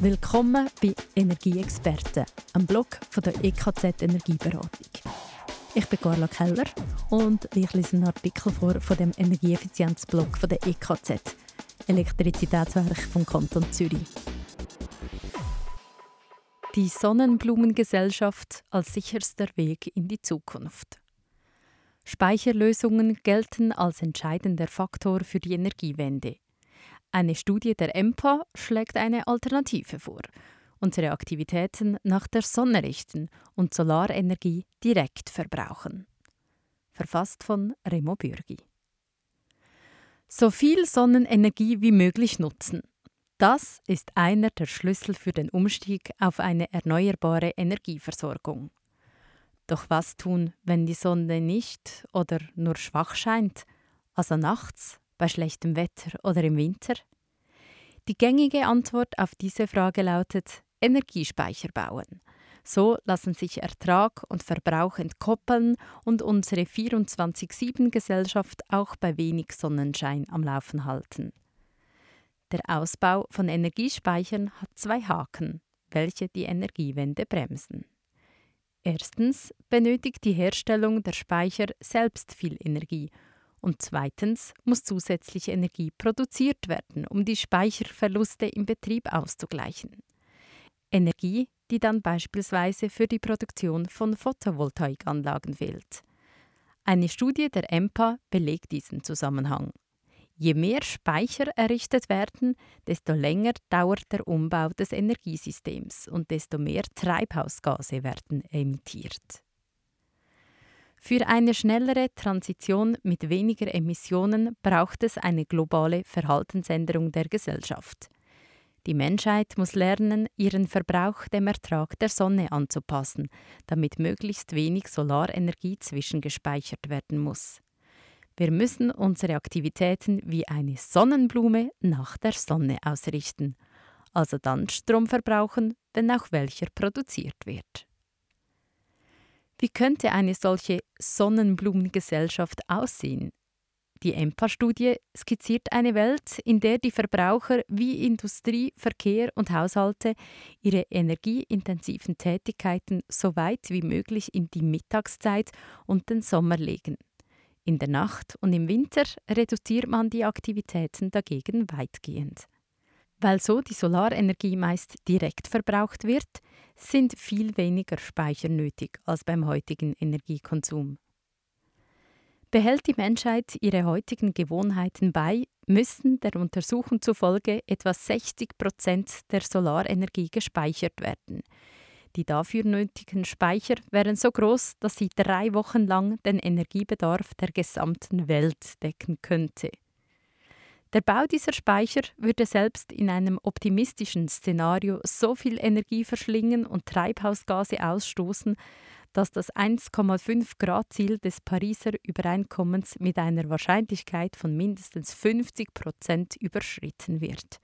Willkommen bei Energieexperten, einem Blog von der EKZ Energieberatung. Ich bin Carla Keller und ich lese einen Artikel vor von dem Energieeffizienzblog von der EKZ, Elektrizitätswerk vom Kanton Zürich. Die Sonnenblumengesellschaft als sicherster Weg in die Zukunft. Speicherlösungen gelten als entscheidender Faktor für die Energiewende. Eine Studie der EMPA schlägt eine Alternative vor. Unsere Aktivitäten nach der Sonne richten und Solarenergie direkt verbrauchen. Verfasst von Remo Bürgi. So viel Sonnenenergie wie möglich nutzen. Das ist einer der Schlüssel für den Umstieg auf eine erneuerbare Energieversorgung. Doch was tun, wenn die Sonne nicht oder nur schwach scheint, also nachts bei schlechtem Wetter oder im Winter? Die gängige Antwort auf diese Frage lautet Energiespeicher bauen. So lassen sich Ertrag und Verbrauch entkoppeln und unsere 24-7-Gesellschaft auch bei wenig Sonnenschein am Laufen halten. Der Ausbau von Energiespeichern hat zwei Haken, welche die Energiewende bremsen. Erstens benötigt die Herstellung der Speicher selbst viel Energie und zweitens muss zusätzliche Energie produziert werden, um die Speicherverluste im Betrieb auszugleichen. Energie, die dann beispielsweise für die Produktion von Photovoltaikanlagen fehlt. Eine Studie der EMPA belegt diesen Zusammenhang. Je mehr Speicher errichtet werden, desto länger dauert der Umbau des Energiesystems und desto mehr Treibhausgase werden emittiert. Für eine schnellere Transition mit weniger Emissionen braucht es eine globale Verhaltensänderung der Gesellschaft. Die Menschheit muss lernen, ihren Verbrauch dem Ertrag der Sonne anzupassen, damit möglichst wenig Solarenergie zwischengespeichert werden muss. Wir müssen unsere Aktivitäten wie eine Sonnenblume nach der Sonne ausrichten, also dann Strom verbrauchen, wenn auch welcher produziert wird. Wie könnte eine solche Sonnenblumengesellschaft aussehen? Die EMPA-Studie skizziert eine Welt, in der die Verbraucher wie Industrie, Verkehr und Haushalte ihre energieintensiven Tätigkeiten so weit wie möglich in die Mittagszeit und den Sommer legen. In der Nacht und im Winter reduziert man die Aktivitäten dagegen weitgehend. Weil so die Solarenergie meist direkt verbraucht wird, sind viel weniger Speicher nötig als beim heutigen Energiekonsum. Behält die Menschheit ihre heutigen Gewohnheiten bei, müssen der Untersuchung zufolge etwa 60 Prozent der Solarenergie gespeichert werden. Die dafür nötigen Speicher wären so groß, dass sie drei Wochen lang den Energiebedarf der gesamten Welt decken könnte. Der Bau dieser Speicher würde selbst in einem optimistischen Szenario so viel Energie verschlingen und Treibhausgase ausstoßen, dass das 1,5 Grad Ziel des Pariser Übereinkommens mit einer Wahrscheinlichkeit von mindestens 50 Prozent überschritten wird.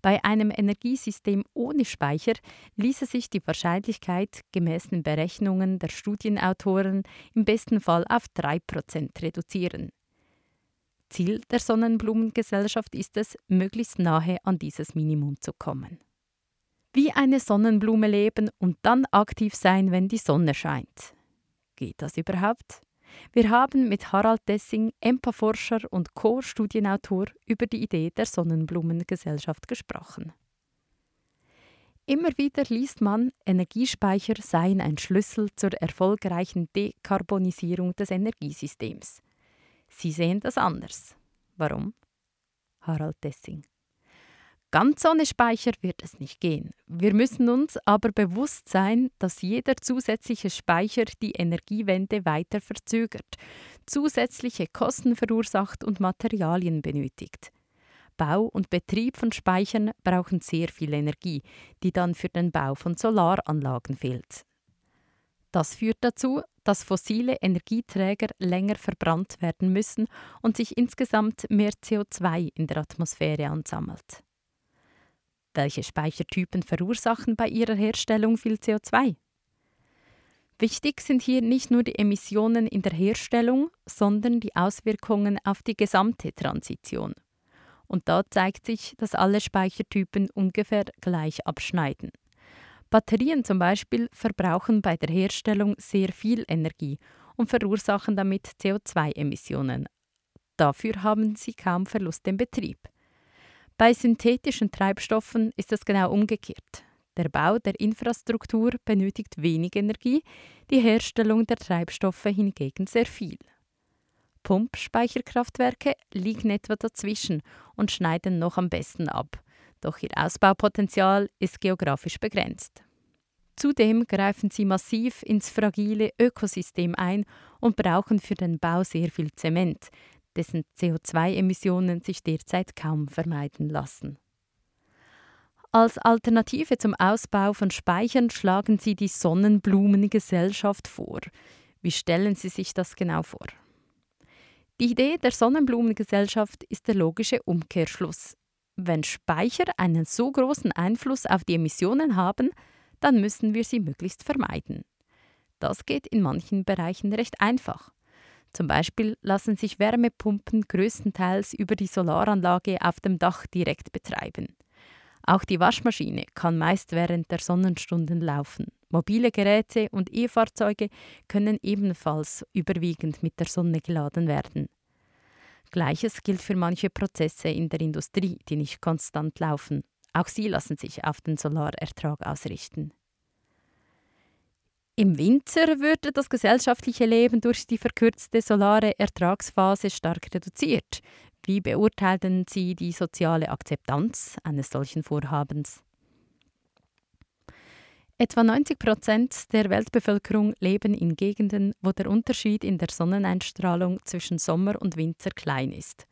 Bei einem Energiesystem ohne Speicher ließe sich die Wahrscheinlichkeit gemäß den Berechnungen der Studienautoren im besten Fall auf 3 Prozent reduzieren. Ziel der Sonnenblumengesellschaft ist es, möglichst nahe an dieses Minimum zu kommen. Wie eine Sonnenblume leben und dann aktiv sein, wenn die Sonne scheint. Geht das überhaupt? Wir haben mit Harald Dessing, EMPA-Forscher und Co-Studienautor, über die Idee der Sonnenblumengesellschaft gesprochen. Immer wieder liest man, Energiespeicher seien ein Schlüssel zur erfolgreichen Dekarbonisierung des Energiesystems. Sie sehen das anders. Warum? Harald Dessing. Ganz ohne Speicher wird es nicht gehen. Wir müssen uns aber bewusst sein, dass jeder zusätzliche Speicher die Energiewende weiter verzögert, zusätzliche Kosten verursacht und Materialien benötigt. Bau und Betrieb von Speichern brauchen sehr viel Energie, die dann für den Bau von Solaranlagen fehlt. Das führt dazu, dass fossile Energieträger länger verbrannt werden müssen und sich insgesamt mehr CO2 in der Atmosphäre ansammelt. Welche Speichertypen verursachen bei ihrer Herstellung viel CO2? Wichtig sind hier nicht nur die Emissionen in der Herstellung, sondern die Auswirkungen auf die gesamte Transition. Und da zeigt sich, dass alle Speichertypen ungefähr gleich abschneiden. Batterien zum Beispiel verbrauchen bei der Herstellung sehr viel Energie und verursachen damit CO2-Emissionen. Dafür haben sie kaum Verlust im Betrieb. Bei synthetischen Treibstoffen ist es genau umgekehrt. Der Bau der Infrastruktur benötigt wenig Energie, die Herstellung der Treibstoffe hingegen sehr viel. Pumpspeicherkraftwerke liegen etwa dazwischen und schneiden noch am besten ab, doch ihr Ausbaupotenzial ist geografisch begrenzt. Zudem greifen sie massiv ins fragile Ökosystem ein und brauchen für den Bau sehr viel Zement, dessen CO2-Emissionen sich derzeit kaum vermeiden lassen. Als Alternative zum Ausbau von Speichern schlagen sie die Sonnenblumengesellschaft vor. Wie stellen Sie sich das genau vor? Die Idee der Sonnenblumengesellschaft ist der logische Umkehrschluss. Wenn Speicher einen so großen Einfluss auf die Emissionen haben, dann müssen wir sie möglichst vermeiden. Das geht in manchen Bereichen recht einfach. Zum Beispiel lassen sich Wärmepumpen größtenteils über die Solaranlage auf dem Dach direkt betreiben. Auch die Waschmaschine kann meist während der Sonnenstunden laufen. Mobile Geräte und E-Fahrzeuge können ebenfalls überwiegend mit der Sonne geladen werden. Gleiches gilt für manche Prozesse in der Industrie, die nicht konstant laufen. Auch sie lassen sich auf den Solarertrag ausrichten. Im Winter würde das gesellschaftliche Leben durch die verkürzte solare Ertragsphase stark reduziert. Wie beurteilen Sie die soziale Akzeptanz eines solchen Vorhabens? Etwa 90 Prozent der Weltbevölkerung leben in Gegenden, wo der Unterschied in der Sonneneinstrahlung zwischen Sommer und Winter klein ist.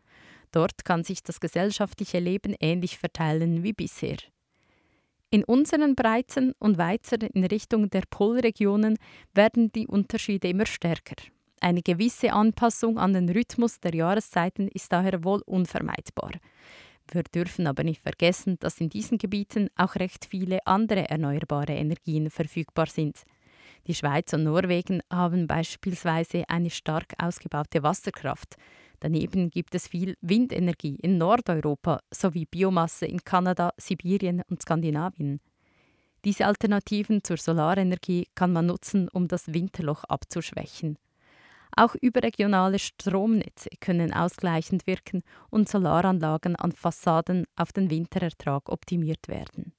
Dort kann sich das gesellschaftliche Leben ähnlich verteilen wie bisher. In unseren Breiten und weiter in Richtung der Polregionen werden die Unterschiede immer stärker. Eine gewisse Anpassung an den Rhythmus der Jahreszeiten ist daher wohl unvermeidbar. Wir dürfen aber nicht vergessen, dass in diesen Gebieten auch recht viele andere erneuerbare Energien verfügbar sind. Die Schweiz und Norwegen haben beispielsweise eine stark ausgebaute Wasserkraft, Daneben gibt es viel Windenergie in Nordeuropa sowie Biomasse in Kanada, Sibirien und Skandinavien. Diese Alternativen zur Solarenergie kann man nutzen, um das Winterloch abzuschwächen. Auch überregionale Stromnetze können ausgleichend wirken und Solaranlagen an Fassaden auf den Winterertrag optimiert werden.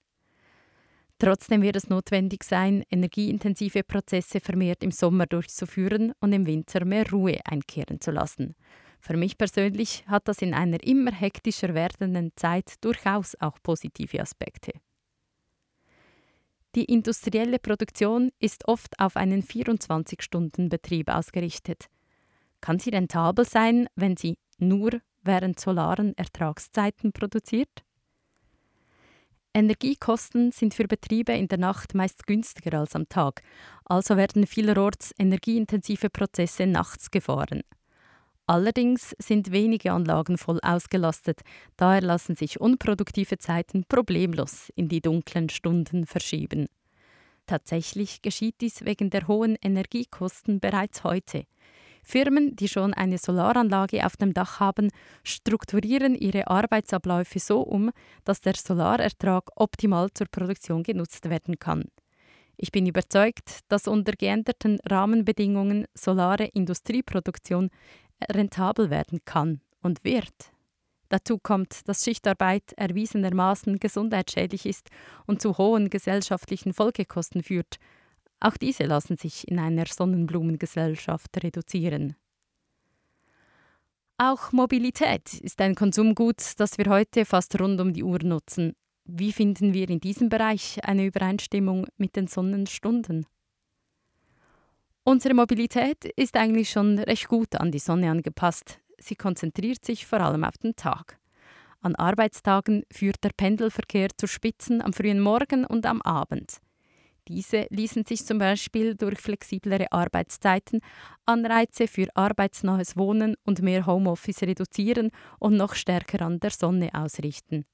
Trotzdem wird es notwendig sein, energieintensive Prozesse vermehrt im Sommer durchzuführen und im Winter mehr Ruhe einkehren zu lassen. Für mich persönlich hat das in einer immer hektischer werdenden Zeit durchaus auch positive Aspekte. Die industrielle Produktion ist oft auf einen 24-Stunden-Betrieb ausgerichtet. Kann sie rentabel sein, wenn sie nur während solaren Ertragszeiten produziert? Energiekosten sind für Betriebe in der Nacht meist günstiger als am Tag, also werden vielerorts energieintensive Prozesse nachts gefahren. Allerdings sind wenige Anlagen voll ausgelastet, daher lassen sich unproduktive Zeiten problemlos in die dunklen Stunden verschieben. Tatsächlich geschieht dies wegen der hohen Energiekosten bereits heute. Firmen, die schon eine Solaranlage auf dem Dach haben, strukturieren ihre Arbeitsabläufe so um, dass der Solarertrag optimal zur Produktion genutzt werden kann. Ich bin überzeugt, dass unter geänderten Rahmenbedingungen solare Industrieproduktion rentabel werden kann und wird. Dazu kommt, dass Schichtarbeit erwiesenermaßen gesundheitsschädlich ist und zu hohen gesellschaftlichen Folgekosten führt. Auch diese lassen sich in einer Sonnenblumengesellschaft reduzieren. Auch Mobilität ist ein Konsumgut, das wir heute fast rund um die Uhr nutzen. Wie finden wir in diesem Bereich eine Übereinstimmung mit den Sonnenstunden? Unsere Mobilität ist eigentlich schon recht gut an die Sonne angepasst. Sie konzentriert sich vor allem auf den Tag. An Arbeitstagen führt der Pendelverkehr zu Spitzen am frühen Morgen und am Abend. Diese ließen sich zum Beispiel durch flexiblere Arbeitszeiten, Anreize für arbeitsnahes Wohnen und mehr Homeoffice reduzieren und noch stärker an der Sonne ausrichten.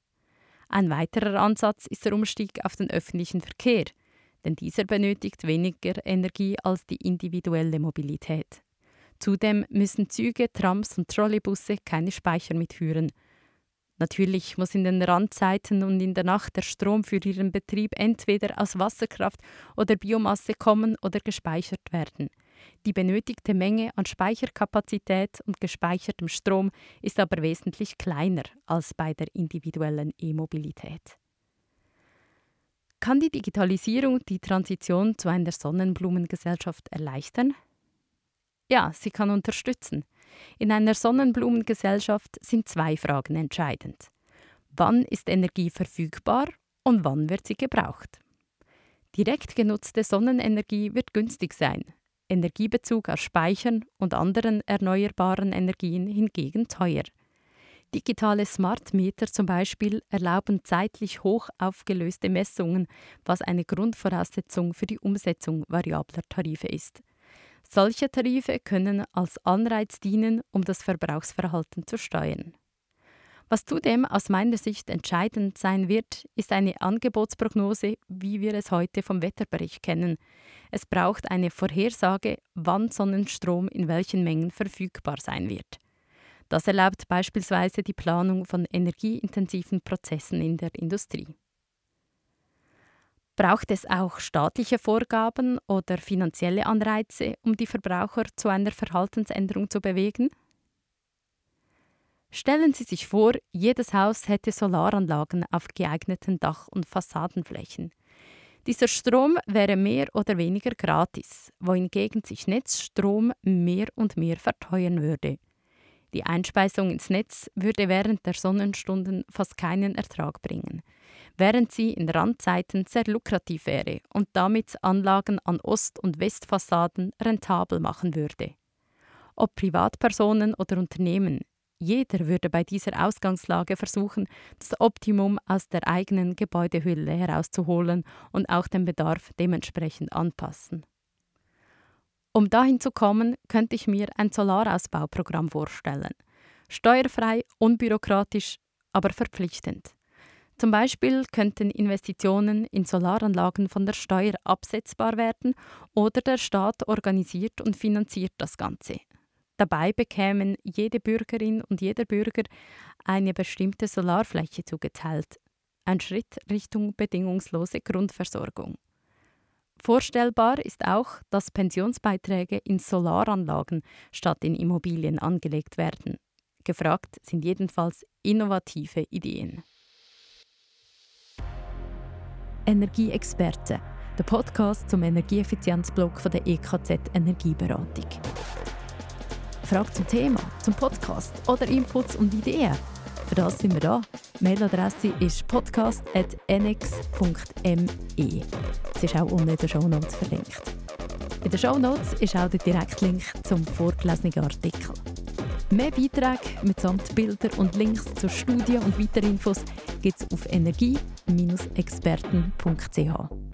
Ein weiterer Ansatz ist der Umstieg auf den öffentlichen Verkehr – denn dieser benötigt weniger Energie als die individuelle Natürlich muss in den Randzeiten und in der Nacht der Strom für ihren Betrieb entweder aus Wasserkraft oder Biomasse kommen oder gespeichert werden. Die benötigte Menge an Speicherkapazität und gespeichertem Strom ist aber wesentlich kleiner als bei der individuellen E-Mobilität. Kann die Digitalisierung die Transition zu einer Sonnenblumengesellschaft erleichtern? Ja, sie kann unterstützen. In einer Sonnenblumengesellschaft sind zwei Fragen entscheidend. Wann ist Energie verfügbar und wann wird sie gebraucht? Direkt genutzte Sonnenenergie wird günstig sein, Energiebezug aus Speichern und anderen erneuerbaren Energien hingegen teuer. Digitale Smart Meter zum Beispiel erlauben zeitlich hoch aufgelöste Messungen, was eine Grundvoraussetzung für die Umsetzung variabler Tarife ist. Solche Tarife können als Anreiz dienen, um das Verbrauchsverhalten zu steuern. Was zudem aus meiner Sicht entscheidend sein wird, ist eine Angebotsprognose, wie wir es heute vom Wetterbericht kennen. Es braucht eine Vorhersage, wann Sonnenstrom in welchen Mengen verfügbar sein wird. Das erlaubt beispielsweise die Planung von energieintensiven Prozessen in der Industrie. Braucht es auch staatliche Vorgaben oder finanzielle Anreize, um die Verbraucher zu einer Verhaltensänderung zu bewegen? Stellen Sie sich vor, jedes Haus hätte Solaranlagen auf geeigneten Dach- und Fassadenflächen. Dieser Strom wäre mehr oder weniger gratis, wohingegen sich Netzstrom mehr und mehr verteuern würde. Die Einspeisung ins Netz würde während der Sonnenstunden fast keinen Ertrag bringen während sie in Randzeiten sehr lukrativ wäre und damit Anlagen an Ost- und Westfassaden rentabel machen würde. Ob Privatpersonen oder Unternehmen, jeder würde bei dieser Ausgangslage versuchen, das Optimum aus der eigenen Gebäudehülle herauszuholen und auch den Bedarf dementsprechend anpassen. Um dahin zu kommen, könnte ich mir ein Solarausbauprogramm vorstellen. Steuerfrei, unbürokratisch, aber verpflichtend. Zum Beispiel könnten Investitionen in Solaranlagen von der Steuer absetzbar werden oder der Staat organisiert und finanziert das Ganze. Dabei bekämen jede Bürgerin und jeder Bürger eine bestimmte Solarfläche zugeteilt. Ein Schritt Richtung bedingungslose Grundversorgung. Vorstellbar ist auch, dass Pensionsbeiträge in Solaranlagen statt in Immobilien angelegt werden. Gefragt sind jedenfalls innovative Ideen. Energieexperten, der Podcast zum Energieeffizienzblock von der EKZ Energieberatung. Fragen zum Thema, zum Podcast oder Inputs und Ideen? Für das sind wir da. Mailadresse ist podcast.nx.me. Es ist auch unten in den Shownotes verlinkt. In den Shownotes ist auch der Direktlink zum vorgelesenen Artikel. Mehr Beiträge mitsamt Bilder und Links zur Studie und weitere Infos gibt es auf energie-experten.ch.